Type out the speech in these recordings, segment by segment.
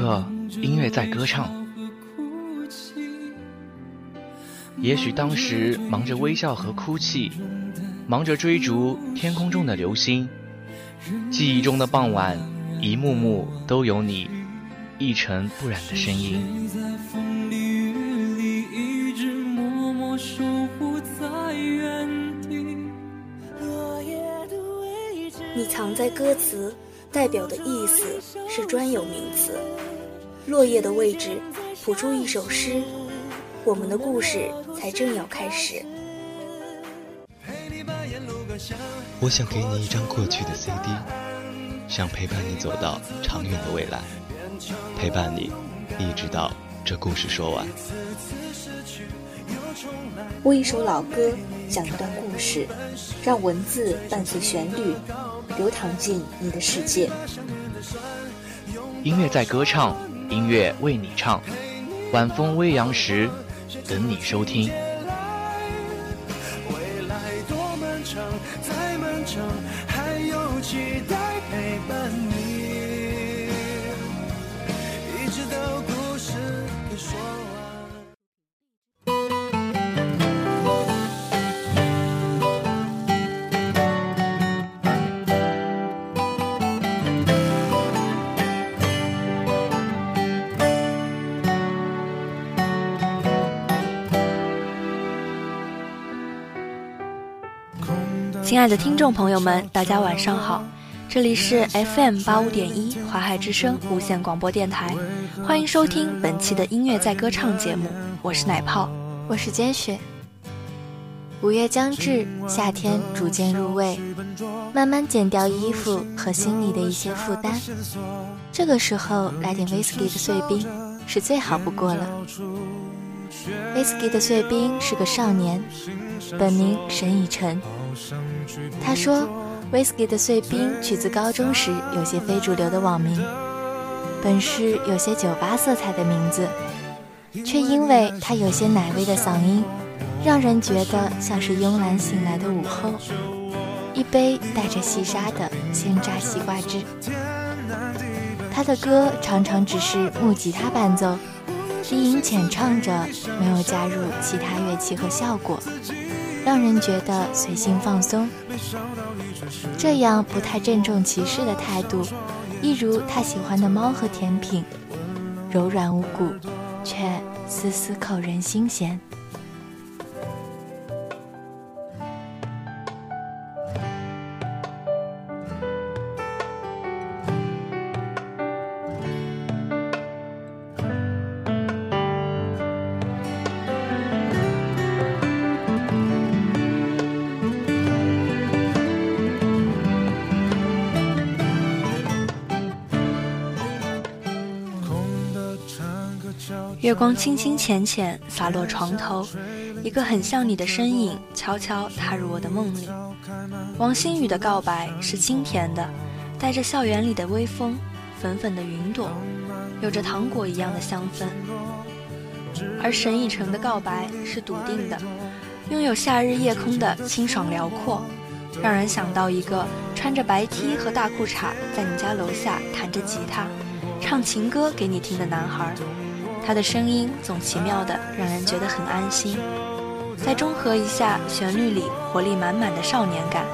刻，音乐在歌唱。也许当时忙着微笑和哭泣，忙着追逐天空中的流星，记忆中的傍晚，一幕幕都有你一尘不染的身影。你藏在歌词，代表的意思是专有名词。落叶的位置，谱出一首诗，我们的故事才正要开始。我想给你一张过去的 CD，想陪伴你走到长远的未来，陪伴你一直到这故事说完。播一首老歌，讲一段故事，让文字伴随旋律，流淌进你的世界。音乐在歌唱，音乐为你唱。晚风微扬时，等你收听。亲爱的听众朋友们，大家晚上好，这里是 FM 八五点一华海之声无线广播电台，欢迎收听本期的音乐在歌唱节目，我是奶泡，我是坚雪。五月将至，夏天逐渐入味，慢慢减掉衣服和心里的一些负担，这个时候来点 whisky 的碎冰是最好不过了。whisky 的碎冰是个少年，本名沈以晨。他说：“Whisky 的碎冰取自高中时有些非主流的网名，本是有些酒吧色彩的名字，却因为他有些奶味的嗓音，让人觉得像是慵懒醒来的午后，一杯带着细沙的鲜榨西瓜汁。他的歌常常只是木吉他伴奏，低吟浅唱着，没有加入其他乐器和效果。”让人觉得随性放松，这样不太郑重其事的态度，一如他喜欢的猫和甜品，柔软无骨，却丝丝扣人心弦。月光清清浅浅洒落床头，一个很像你的身影悄悄踏入我的梦里。王心宇的告白是清甜的，带着校园里的微风，粉粉的云朵，有着糖果一样的香氛。而沈以诚的告白是笃定的，拥有夏日夜空的清爽辽阔，让人想到一个穿着白 T 和大裤衩在你家楼下弹着吉他，唱情歌给你听的男孩。他的声音总奇妙的让人觉得很安心，再中和一下旋律里活力满满的少年感，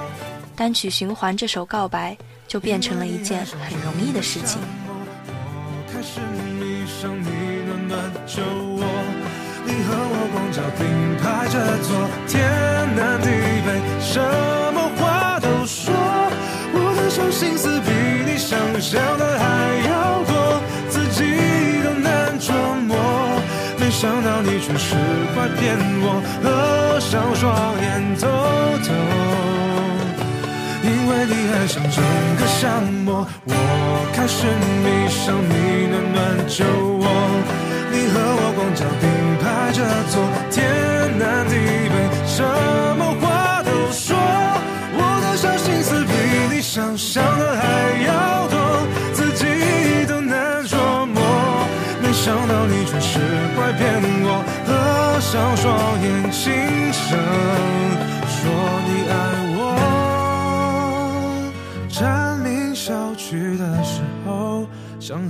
单曲循环这首告白就变成了一件很容易的事情。天南地北，什么话都说，我的小心思比你想象的你却是块骗我，合上双眼偷偷，因为你爱上整个沙漠，我开始迷上你暖暖酒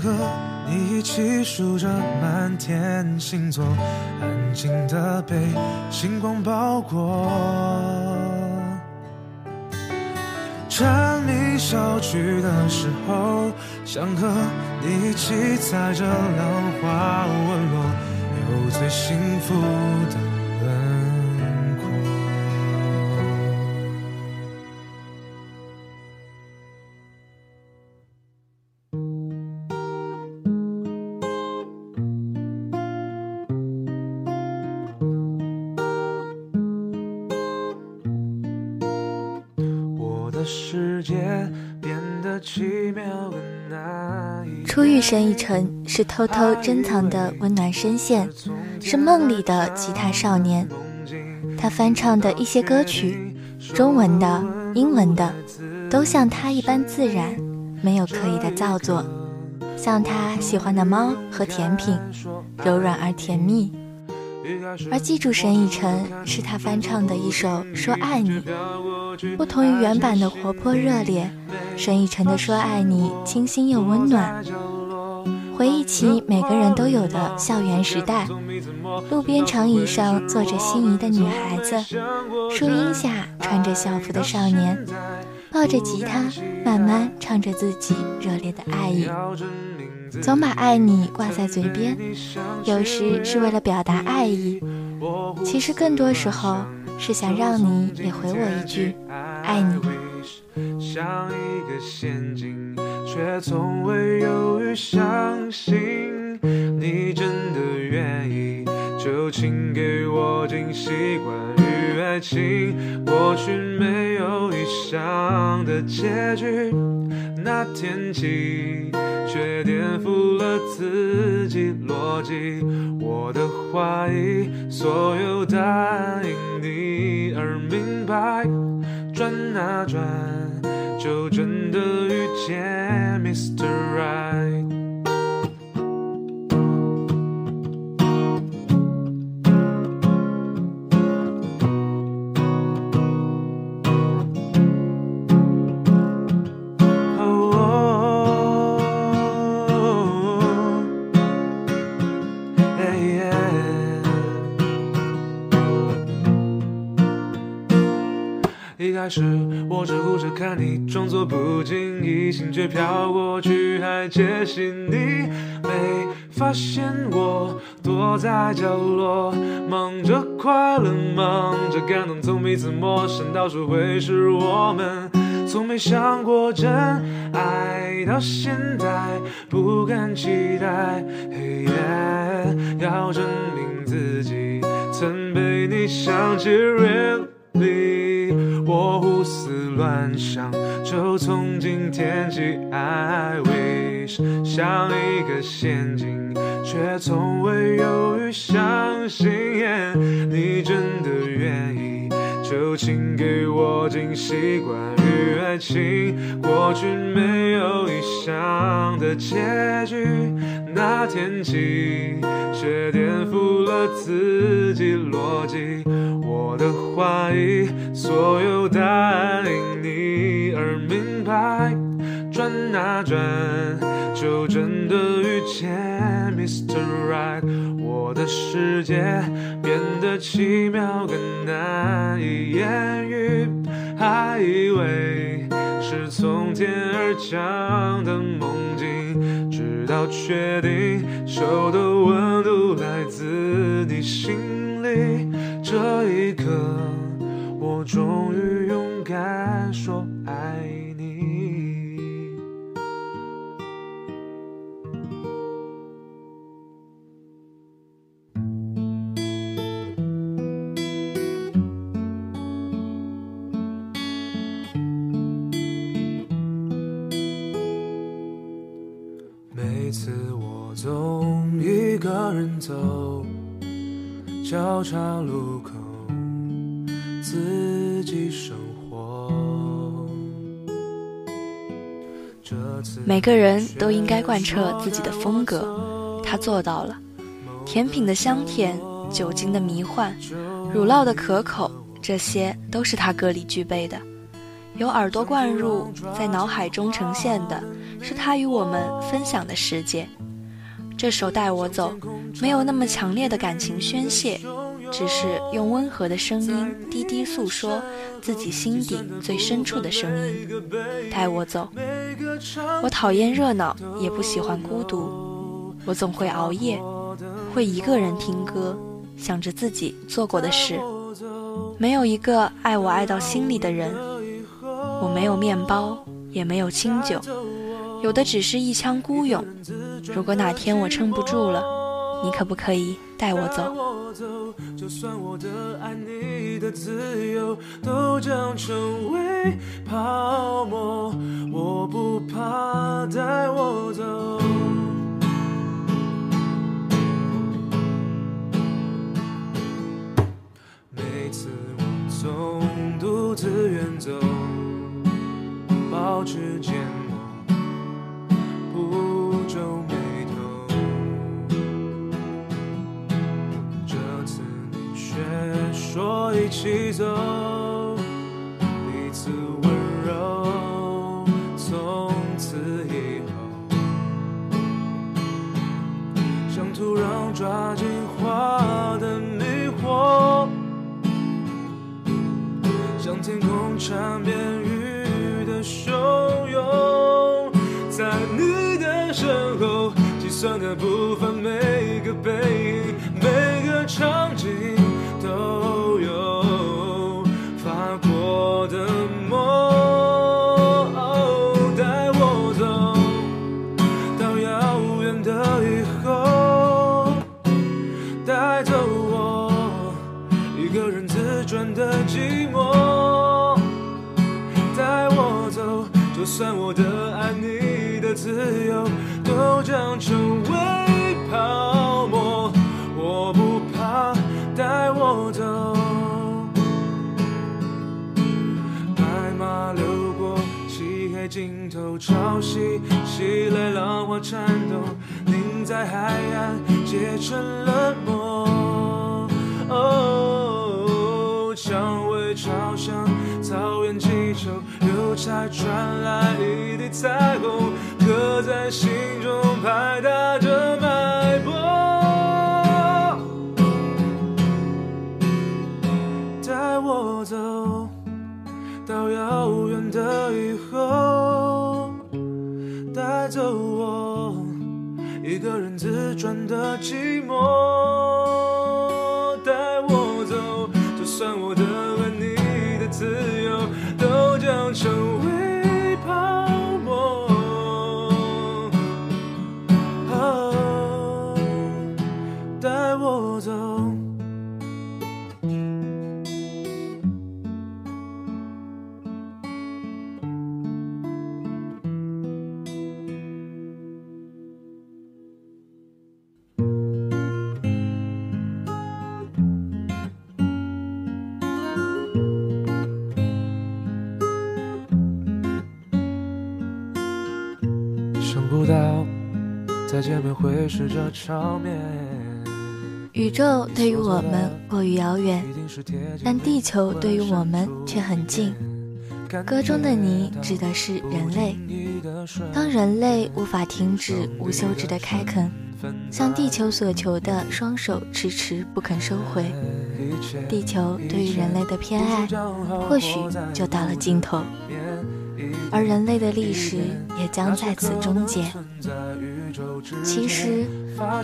和你一起。数着满天星座，安静的被星光包裹。蝉鸣小曲的时候，想和你一起踩着浪花纹落，有最幸福的。初遇沈以诚是偷偷珍藏的温暖声线，是梦里的吉他少年。他翻唱的一些歌曲，中文的、英文的，都像他一般自然，没有刻意的造作，像他喜欢的猫和甜品，柔软而甜蜜。而记住沈以诚是他翻唱的一首《说爱你》，不同于原版的活泼热烈，沈以诚的《说爱你》清新又温暖。回忆起每个人都有的校园时代，路边长椅上坐着心仪的女孩子，树荫下穿着校服的少年，抱着吉他慢慢唱着自己热烈的爱意。总把爱你挂在嘴边，有时是为了表达爱意，其实更多时候是想让你也回我一句爱你。像一个陷阱，却从未犹豫相信你真的愿意，就请给我惊喜。关于爱情，过去没有预想的结局，那天起。却颠覆了自己逻辑，我的怀疑，所有答应你而明白，转啊转，就真的遇见 Mr. Right。开始，我只顾着看你，装作不经意，心却飘过去，还窃喜你没发现我躲在角落，忙着快乐，忙着感动，从彼此陌生到熟会是我们，从没想过真爱，到现在不敢期待，黑夜要证明自己曾被你想起，really。我胡乱想，就从今天起，I wish 像一个陷阱，却从未犹豫相信你真的，就请给我惊喜。关于爱情，过去没有预想的结局，那天起却颠覆了自己逻辑。我的怀疑，所有答案因你而明白，转啊转，就真的遇见 Mr. Right。我的世界变得奇妙，更难以言喻，还以为是从天而降的梦境，直到确定手的温度来自你心里。这一刻，我终于勇敢说爱你。每个人都应该贯彻自己的风格，他做到了。甜品的香甜，酒精的迷幻，乳酪的可口，这些都是他歌里具备的。由耳朵灌入，在脑海中呈现的，是他与我们分享的世界。这首《带我走》没有那么强烈的感情宣泄，只是用温和的声音低低诉说自己心底最深处的声音。带我走，我讨厌热闹，也不喜欢孤独。我总会熬夜，会一个人听歌，想着自己做过的事。没有一个爱我爱到心里的人。我没有面包，也没有清酒。有的只是一腔孤勇。如果哪天我撑不住了，你可不可以带我走？就算我的爱你的自由都将成为泡沫，我不怕带我走。每次我总独自远走，保持缄一起走，彼此温柔，从此以后，像土壤抓紧花的迷惑，像天空缠绵雨的汹涌，在你的身后，计算的部分，每个背影，每个场就算我的爱，你的自由，都将成为泡沫。我不怕，带我走。白马流过漆黑尽头，潮汐袭来，浪花颤抖，凝在海岸结成了膜。哦，才传来一地彩虹，刻在心中，拍打着脉搏。带我走到遥远的以后，带走我一个人自转的寂寞。带我走，就算我的爱你的自由。都将成是这场面。宇宙对于我们过于遥远，但地球对于我们却很近。歌中的你指的是人类。当人类无法停止无休止的开垦，向地球所求的双手迟迟不肯收回，地球对于人类的偏爱，或许就到了尽头。而人类的历史也将在此终结。其实，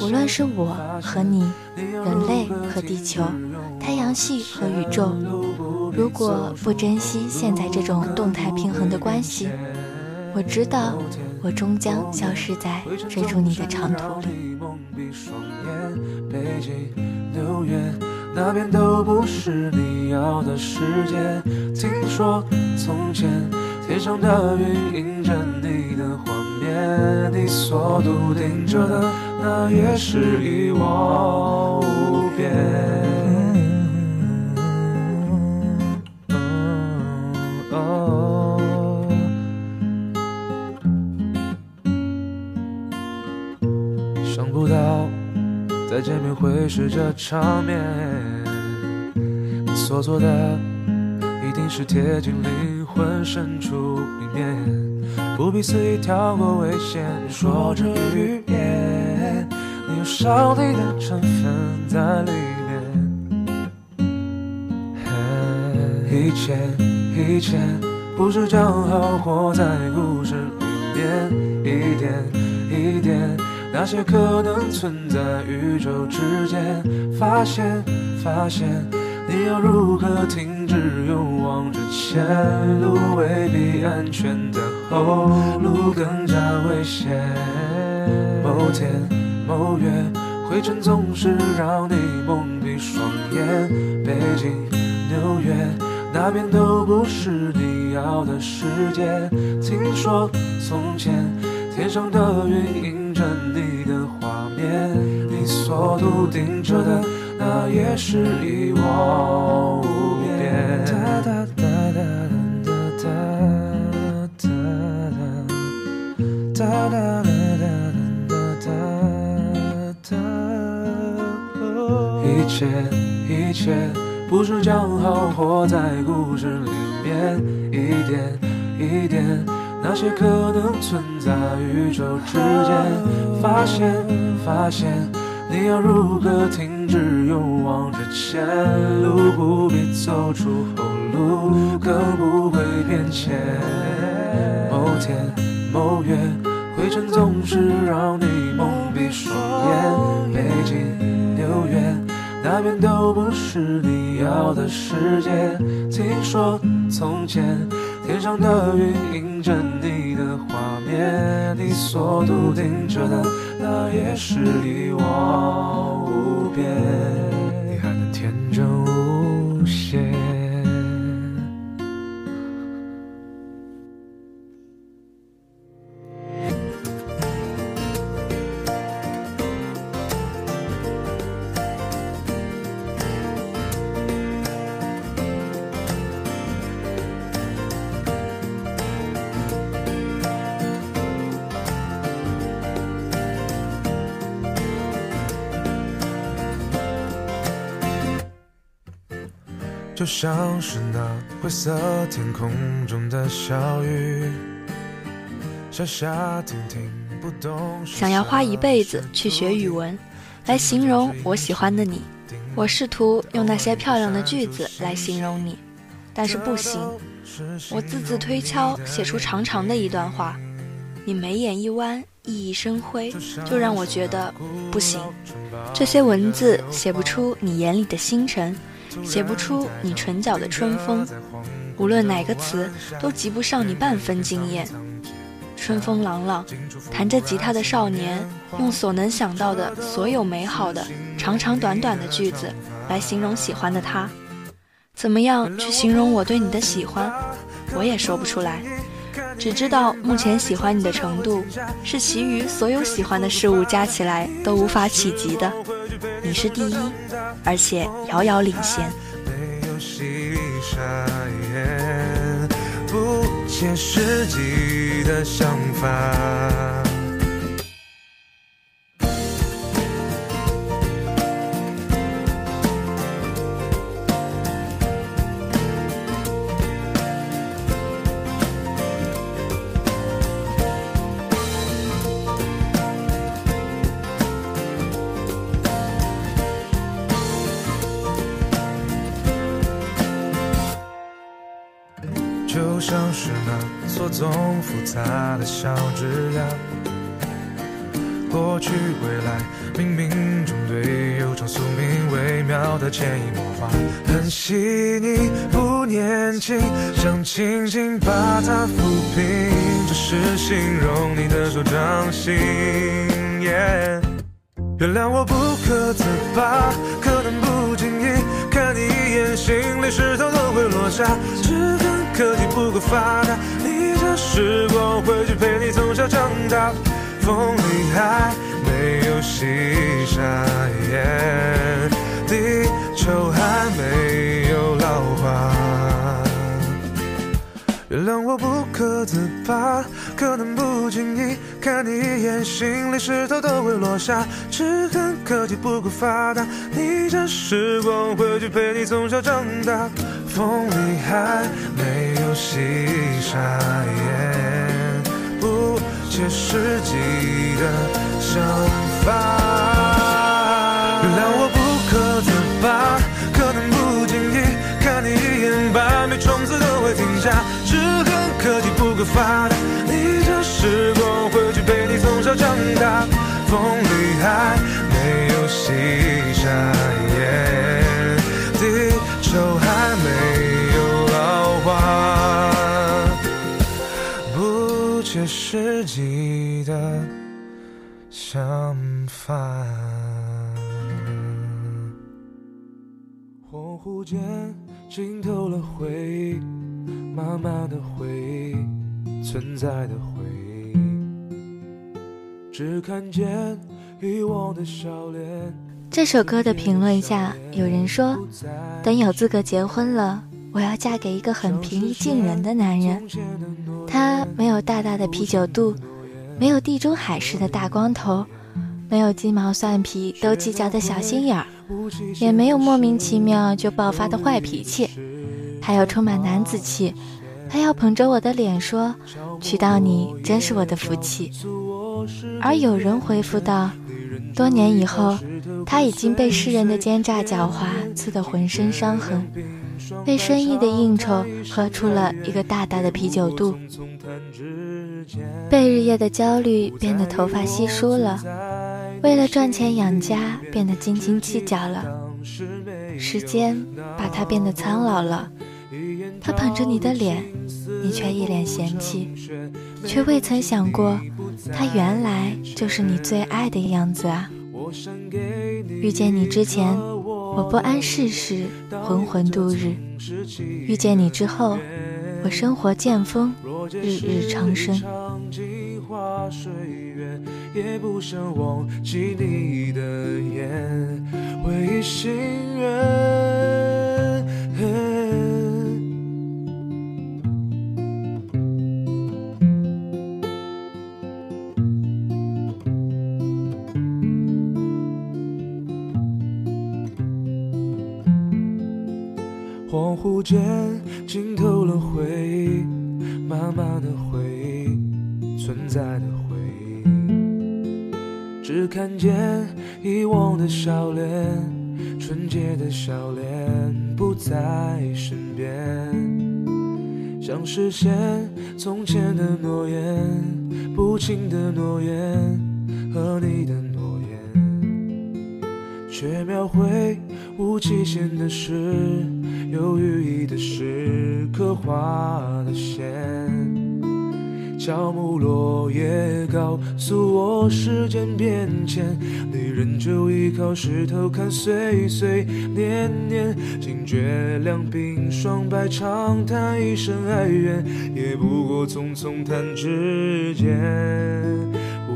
无论是我和你，人类和地球，太阳系和宇宙，如果不珍惜现在这种动态平衡的关系，我知道我终将消失在追逐你的长途里。那边都不是你要的世界。听说从前。天上的云映着你的画面，你所笃定着的那也是一望无边。想不到再见面会是这场面，你所做的一定是贴近灵。魂深处里面，不必肆意跳过危险，说着语言，你有上帝的成分在里面。一切一切不是讲好活在故事里面，一点一点，那些可能存在宇宙之间，发现，发现，你要如何停只勇往直前？路未必安全的后路更加危险。某天，某月，灰尘总是让你蒙蔽双眼。北京，纽约，那边都不是你要的世界。听说从前，天上的云映着你的画面，你所笃定着的，那也是一望无哒哒哒哒哒哒哒哒哒哒哒哒哒哒哒。一切一切不是讲好活在故事里面，一点一点那些可能存在宇宙之间，发现发现你要如何停？只勇往直前？路不必走出后路，更不会变迁。某天某月，灰尘总是让你蒙蔽双眼，北京纽约。那边都不是你要的世界。听说从前，天上的云映着你的画面，你所笃定着的，那也是一望无边。像是那灰色天空中的小雨，下下停停不动。想要花一辈子去学语文，来形容我喜欢的你。我试图用那些漂亮的句子来形容你，但是不行。我字字推敲，写出长长的一段话，你眉眼一弯，熠熠生辉，就让我觉得不行。这些文字写不出你眼里的星辰。写不出你唇角的春风，无论哪个词都及不上你半分惊艳。春风朗朗，弹着吉他的少年，用所能想到的所有美好的长长短短的句子来形容喜欢的他。怎么样去形容我对你的喜欢？我也说不出来，只知道目前喜欢你的程度是其余所有喜欢的事物加起来都无法企及的。你是第一，而且遥遥领先。没有戏里沙，不切实际的想法。小枝桠，过去未来冥冥中对悠长宿命微妙的潜移默化，很细腻不年轻，想轻轻把它抚平，这是形容你的手掌心。原谅我不可自拔，可能不经意看你一眼，心里石头都会落下。只恨科技不够发达，逆着时光回去陪从小长大。风里还没有细沙，地球还没有老化。原谅我不可自拔，可能不经意看你一眼，心里石头都会落下。只恨科技不够发达，逆着时光回去陪你从小长大。风里还没有细沙眼，不切实际的想法原谅我，不可自拔。可能不经意看你一眼，百米冲刺都会停下，只恨科技不够发达，逆着时光回去陪你从小长大，风里还没有细沙。不切实际的想法。恍惚间浸透了回忆，慢慢的回忆，存在的回忆，只看见遗忘的笑脸。这首歌的评论下，有人说：“等有资格结婚了，我要嫁给一个很平易近人的男人。他没有大大的啤酒肚，没有地中海式的大光头，没有鸡毛蒜皮都计较的小心眼儿。”也没有莫名其妙就爆发的坏脾气，还有充满男子气，他要捧着我的脸说：“娶到你真是我的福气。”而有人回复道：“多年以后，他已经被世人的奸诈狡猾刺得浑身伤痕，为生意的应酬喝出了一个大大的啤酒肚，被日夜的焦虑变得头发稀疏了。”为了赚钱养家，变得斤斤计较了；时间把他变得苍老了。他捧着你的脸，你却一脸嫌弃，却未曾想过，他原来就是你最爱的样子啊！遇见你之前，我不谙世事，浑浑度日；遇见你之后，我生活渐丰，日日长生。也不想忘记你的眼，唯一心愿。忽间浸透了回忆，慢慢的回忆，存在的回忆。只看见遗忘的笑脸，纯洁的笑脸不在身边，想实现从前的诺言，不轻的诺言和你的诺言，却描绘无期限的诗，有寓意的诗，刻画的线。乔木落叶告诉我时间变迁，你仍旧依靠石头看岁岁年年。惊觉两鬓霜白，长叹一声哀怨，也不过匆匆弹指间。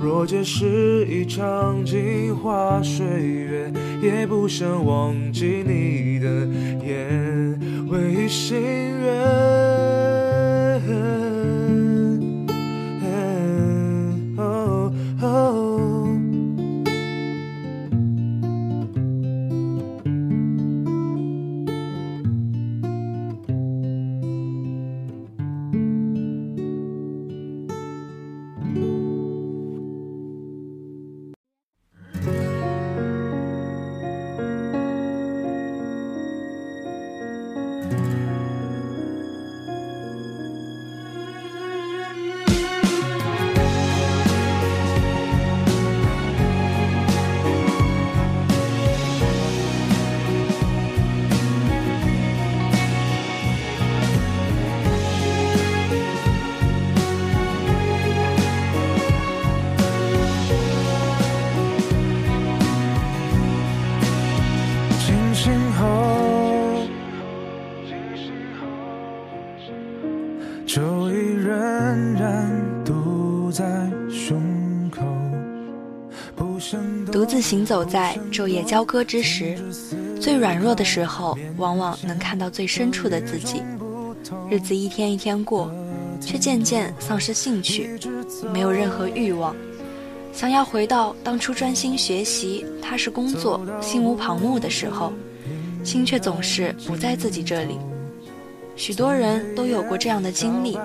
若这是一场镜花水月，也不想忘记你的眼，唯一心愿。行走在昼夜交割之时，最软弱的时候，往往能看到最深处的自己。日子一天一天过，却渐渐丧失兴趣，没有任何欲望，想要回到当初专心学习、踏实工作、心无旁骛的时候，心却总是不在自己这里。许多人都有过这样的经历，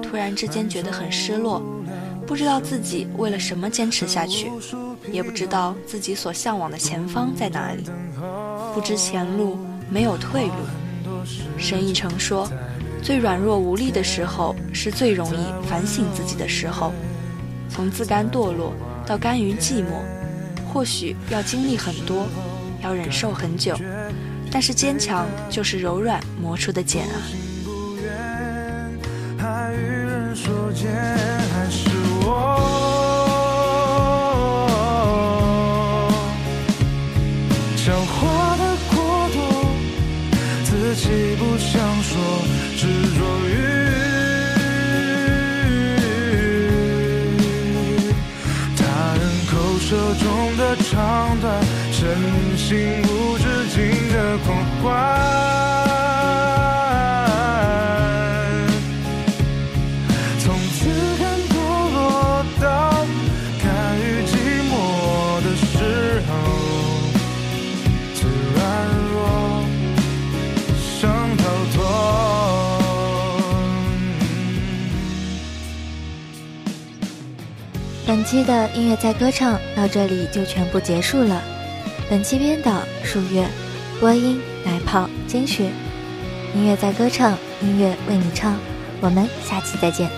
突然之间觉得很失落，不知道自己为了什么坚持下去，也不知道自己所向往的前方在哪里，不知前路，没有退路。沈以诚说：“最软弱无力的时候，是最容易反省自己的时候。从自甘堕落到甘于寂寞，或许要经历很多，要忍受很久。”但是坚强就是柔软磨出的茧啊。讲期的音乐在歌唱到这里就全部结束了。本期编导数月，播音奶泡坚雪，音乐在歌唱，音乐为你唱。我们下期再见。